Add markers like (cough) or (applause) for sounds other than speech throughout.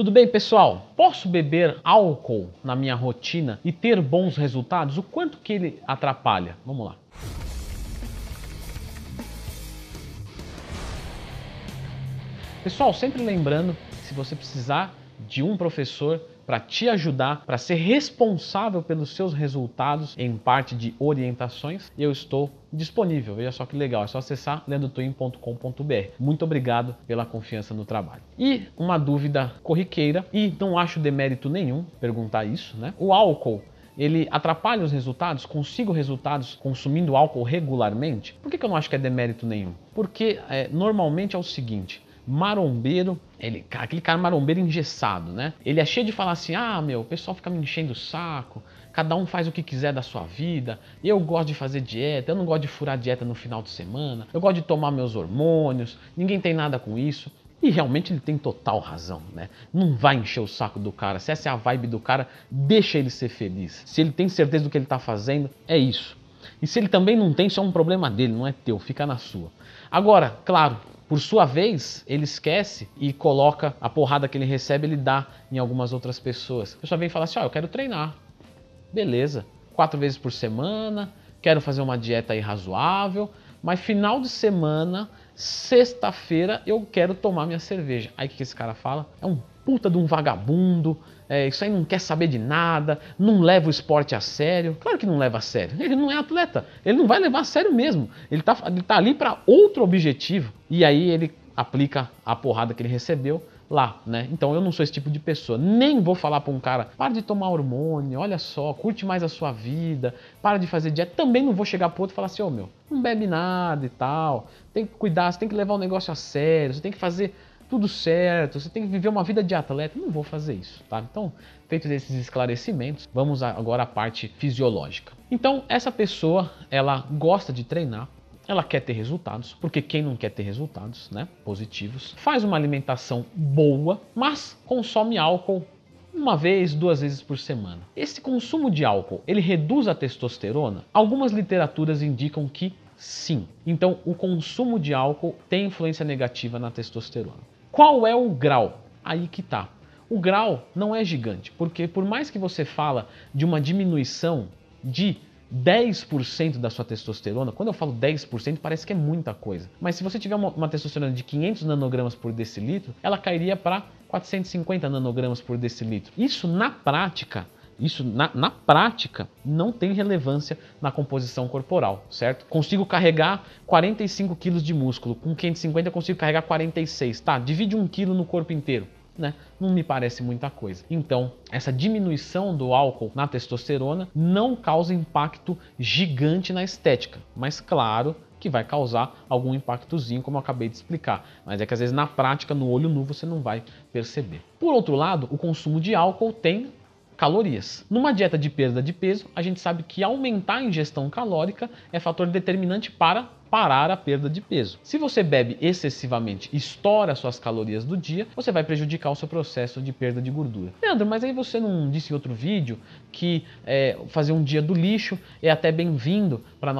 Tudo bem, pessoal? Posso beber álcool na minha rotina e ter bons resultados? O quanto que ele atrapalha? Vamos lá. Pessoal, sempre lembrando, se você precisar de um professor para te ajudar, para ser responsável pelos seus resultados em parte de orientações, eu estou disponível. Veja só que legal, é só acessar lendotwin.com.br. Muito obrigado pela confiança no trabalho. E uma dúvida corriqueira, e não acho demérito nenhum perguntar isso, né? O álcool ele atrapalha os resultados? Consigo resultados consumindo álcool regularmente? Por que, eu não acho que é demérito nenhum? Porque é, normalmente é o seguinte: marombeiro, ele, aquele cara marombeiro engessado, né? Ele é cheio de falar assim: ah, meu, o pessoal fica me enchendo o saco, cada um faz o que quiser da sua vida, eu gosto de fazer dieta, eu não gosto de furar dieta no final de semana, eu gosto de tomar meus hormônios, ninguém tem nada com isso. E realmente ele tem total razão, né? Não vai encher o saco do cara. Se essa é a vibe do cara, deixa ele ser feliz. Se ele tem certeza do que ele está fazendo, é isso. E se ele também não tem, isso é um problema dele, não é teu, fica na sua. Agora, claro, por sua vez, ele esquece e coloca a porrada que ele recebe, ele dá em algumas outras pessoas. A pessoa vem e fala assim: Ó, oh, eu quero treinar. Beleza, quatro vezes por semana, quero fazer uma dieta aí razoável, mas final de semana, sexta-feira, eu quero tomar minha cerveja. Aí o que esse cara fala? É um puta de um vagabundo, é, isso aí não quer saber de nada, não leva o esporte a sério. Claro que não leva a sério. Ele não é atleta. Ele não vai levar a sério mesmo. Ele está ele tá ali para outro objetivo. E aí ele aplica a porrada que ele recebeu lá, né? Então eu não sou esse tipo de pessoa. Nem vou falar para um cara, para de tomar hormônio, olha só, curte mais a sua vida, para de fazer dieta. Também não vou chegar pro outro e falar assim, ô oh, meu, não bebe nada e tal. Tem que cuidar, você tem que levar o negócio a sério, você tem que fazer tudo certo, você tem que viver uma vida de atleta. Não vou fazer isso, tá? Então, feitos esses esclarecimentos, vamos agora à parte fisiológica. Então, essa pessoa, ela gosta de treinar, ela quer ter resultados, porque quem não quer ter resultados, né, positivos, faz uma alimentação boa, mas consome álcool uma vez, duas vezes por semana. Esse consumo de álcool, ele reduz a testosterona? Algumas literaturas indicam que sim. Então, o consumo de álcool tem influência negativa na testosterona. Qual é o grau? Aí que tá. O grau não é gigante, porque por mais que você fala de uma diminuição de 10% da sua testosterona, quando eu falo 10% parece que é muita coisa, mas se você tiver uma, uma testosterona de 500 nanogramas por decilitro, ela cairia para 450 nanogramas por decilitro. Isso na prática isso, na, na, prática, não tem relevância na composição corporal, certo? Consigo carregar 45 quilos de músculo, com 550 eu consigo carregar 46. Tá, divide um quilo no corpo inteiro. Né? Não me parece muita coisa. Então, essa diminuição do álcool na testosterona não causa impacto gigante na estética, mas claro que vai causar algum impactozinho, como eu acabei de explicar. Mas é que às vezes na prática, no olho nu, você não vai perceber. Por outro lado, o consumo de álcool tem calorias. Numa dieta de perda de peso, a gente sabe que aumentar a ingestão calórica é fator determinante para parar a perda de peso. Se você bebe excessivamente e estoura suas calorias do dia, você vai prejudicar o seu processo de perda de gordura. Leandro, mas aí você não disse em outro vídeo que é, fazer um dia do lixo é até bem-vindo para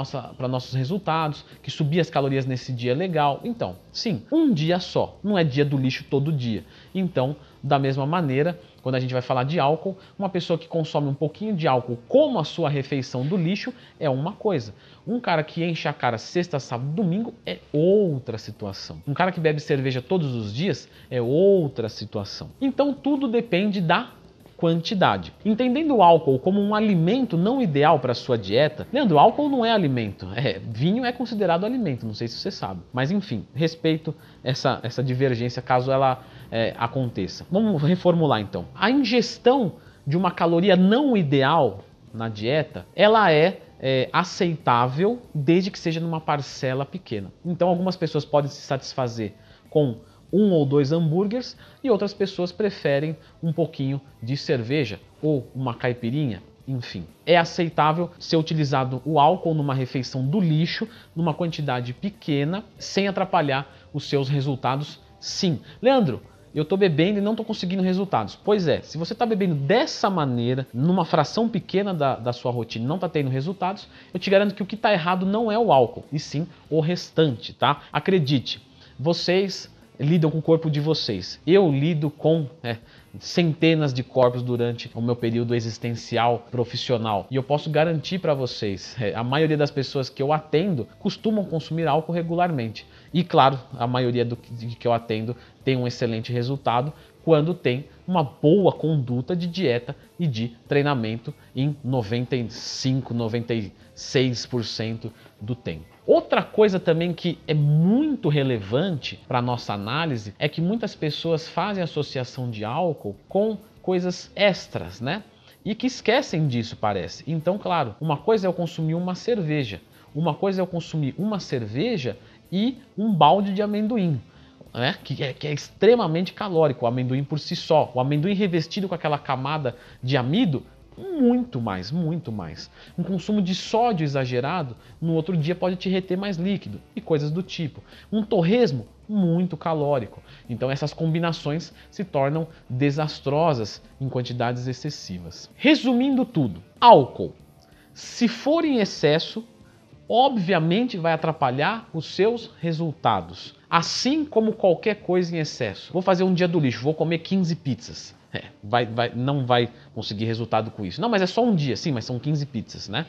nossos resultados, que subir as calorias nesse dia é legal. Então, sim, um dia só, não é dia do lixo todo dia. Então, da mesma maneira, quando a gente vai falar de álcool, uma pessoa que consome um pouquinho de álcool como a sua refeição do lixo é uma coisa. Um cara que enche a cara sexta, sábado, domingo é outra situação. Um cara que bebe cerveja todos os dias é outra situação. Então tudo depende da quantidade. Entendendo o álcool como um alimento não ideal para sua dieta, Leandro, álcool não é alimento. É, vinho é considerado alimento, não sei se você sabe. Mas enfim, respeito essa, essa divergência caso ela é, aconteça. Vamos reformular então. A ingestão de uma caloria não ideal na dieta, ela é, é, aceitável desde que seja numa parcela pequena. Então, algumas pessoas podem se satisfazer com um ou dois hambúrgueres e outras pessoas preferem um pouquinho de cerveja ou uma caipirinha. Enfim, é aceitável ser utilizado o álcool numa refeição do lixo, numa quantidade pequena, sem atrapalhar os seus resultados, sim. Leandro, eu estou bebendo e não estou conseguindo resultados. Pois é, se você está bebendo dessa maneira, numa fração pequena da, da sua rotina, não está tendo resultados, eu te garanto que o que está errado não é o álcool, e sim o restante, tá? Acredite, vocês lidam com o corpo de vocês. Eu lido com é, centenas de corpos durante o meu período existencial profissional. E eu posso garantir para vocês, é, a maioria das pessoas que eu atendo costumam consumir álcool regularmente. E claro, a maioria do que eu atendo tem um excelente resultado quando tem uma boa conduta de dieta e de treinamento em 95, 96% do tempo. Outra coisa também que é muito relevante para nossa análise é que muitas pessoas fazem associação de álcool com coisas extras, né? E que esquecem disso, parece. Então, claro, uma coisa é eu consumir uma cerveja, uma coisa é eu consumir uma cerveja e um balde de amendoim. Né? Que, é, que é extremamente calórico, o amendoim por si só. O amendoim revestido com aquela camada de amido muito mais, muito mais. Um consumo de sódio exagerado no outro dia pode te reter mais líquido e coisas do tipo. Um torresmo muito calórico. Então essas combinações se tornam desastrosas em quantidades excessivas. Resumindo tudo, álcool, se for em excesso, obviamente vai atrapalhar os seus resultados, assim como qualquer coisa em excesso. Vou fazer um dia do lixo, vou comer 15 pizzas. É, vai, vai, não vai conseguir resultado com isso. Não, mas é só um dia, sim, mas são 15 pizzas, né?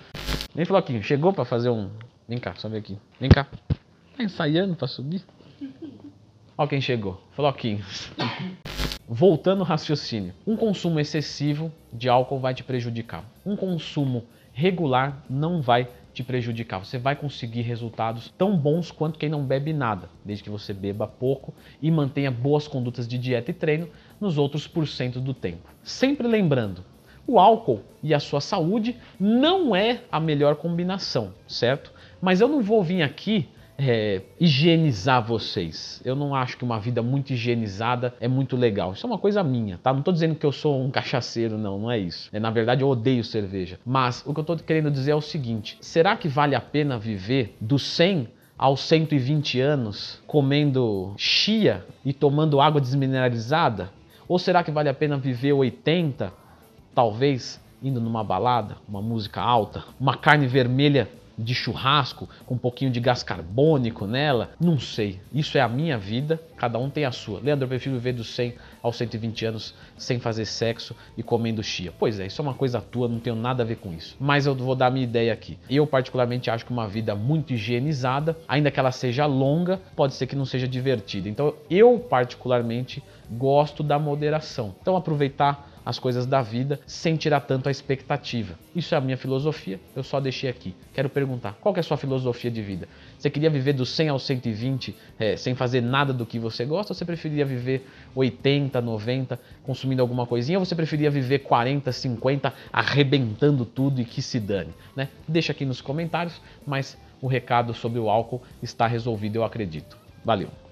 Nem Floquinho, chegou para fazer um. Vem cá, só ver aqui. Vem cá. Tá ensaiando para subir? Ó quem chegou. Floquinho. (laughs) Voltando ao raciocínio. Um consumo excessivo de álcool vai te prejudicar. Um consumo regular não vai te prejudicar. Você vai conseguir resultados tão bons quanto quem não bebe nada, desde que você beba pouco e mantenha boas condutas de dieta e treino nos outros porcentos do tempo. Sempre lembrando, o álcool e a sua saúde não é a melhor combinação, certo? Mas eu não vou vir aqui é, higienizar vocês. Eu não acho que uma vida muito higienizada é muito legal. Isso é uma coisa minha, tá? Não estou dizendo que eu sou um cachaceiro, não, não é isso. É, na verdade, eu odeio cerveja. Mas o que eu estou querendo dizer é o seguinte: será que vale a pena viver dos 100 aos 120 anos comendo chia e tomando água desmineralizada? Ou será que vale a pena viver 80, talvez indo numa balada, uma música alta, uma carne vermelha de churrasco com um pouquinho de gás carbônico nela, não sei. Isso é a minha vida, cada um tem a sua. Leandro, eu prefiro viver dos 100 aos 120 anos sem fazer sexo e comendo chia. Pois é, isso é uma coisa tua, não tenho nada a ver com isso. Mas eu vou dar a minha ideia aqui. Eu particularmente acho que uma vida muito higienizada, ainda que ela seja longa, pode ser que não seja divertida. Então eu particularmente gosto da moderação. Então aproveitar as coisas da vida sem tirar tanto a expectativa. Isso é a minha filosofia, eu só deixei aqui. Quero perguntar, qual é a sua filosofia de vida? Você queria viver do 100 ao 120 é, sem fazer nada do que você gosta ou você preferia viver 80, 90 consumindo alguma coisinha ou você preferia viver 40, 50 arrebentando tudo e que se dane? Né? Deixa aqui nos comentários, mas o recado sobre o álcool está resolvido, eu acredito. Valeu!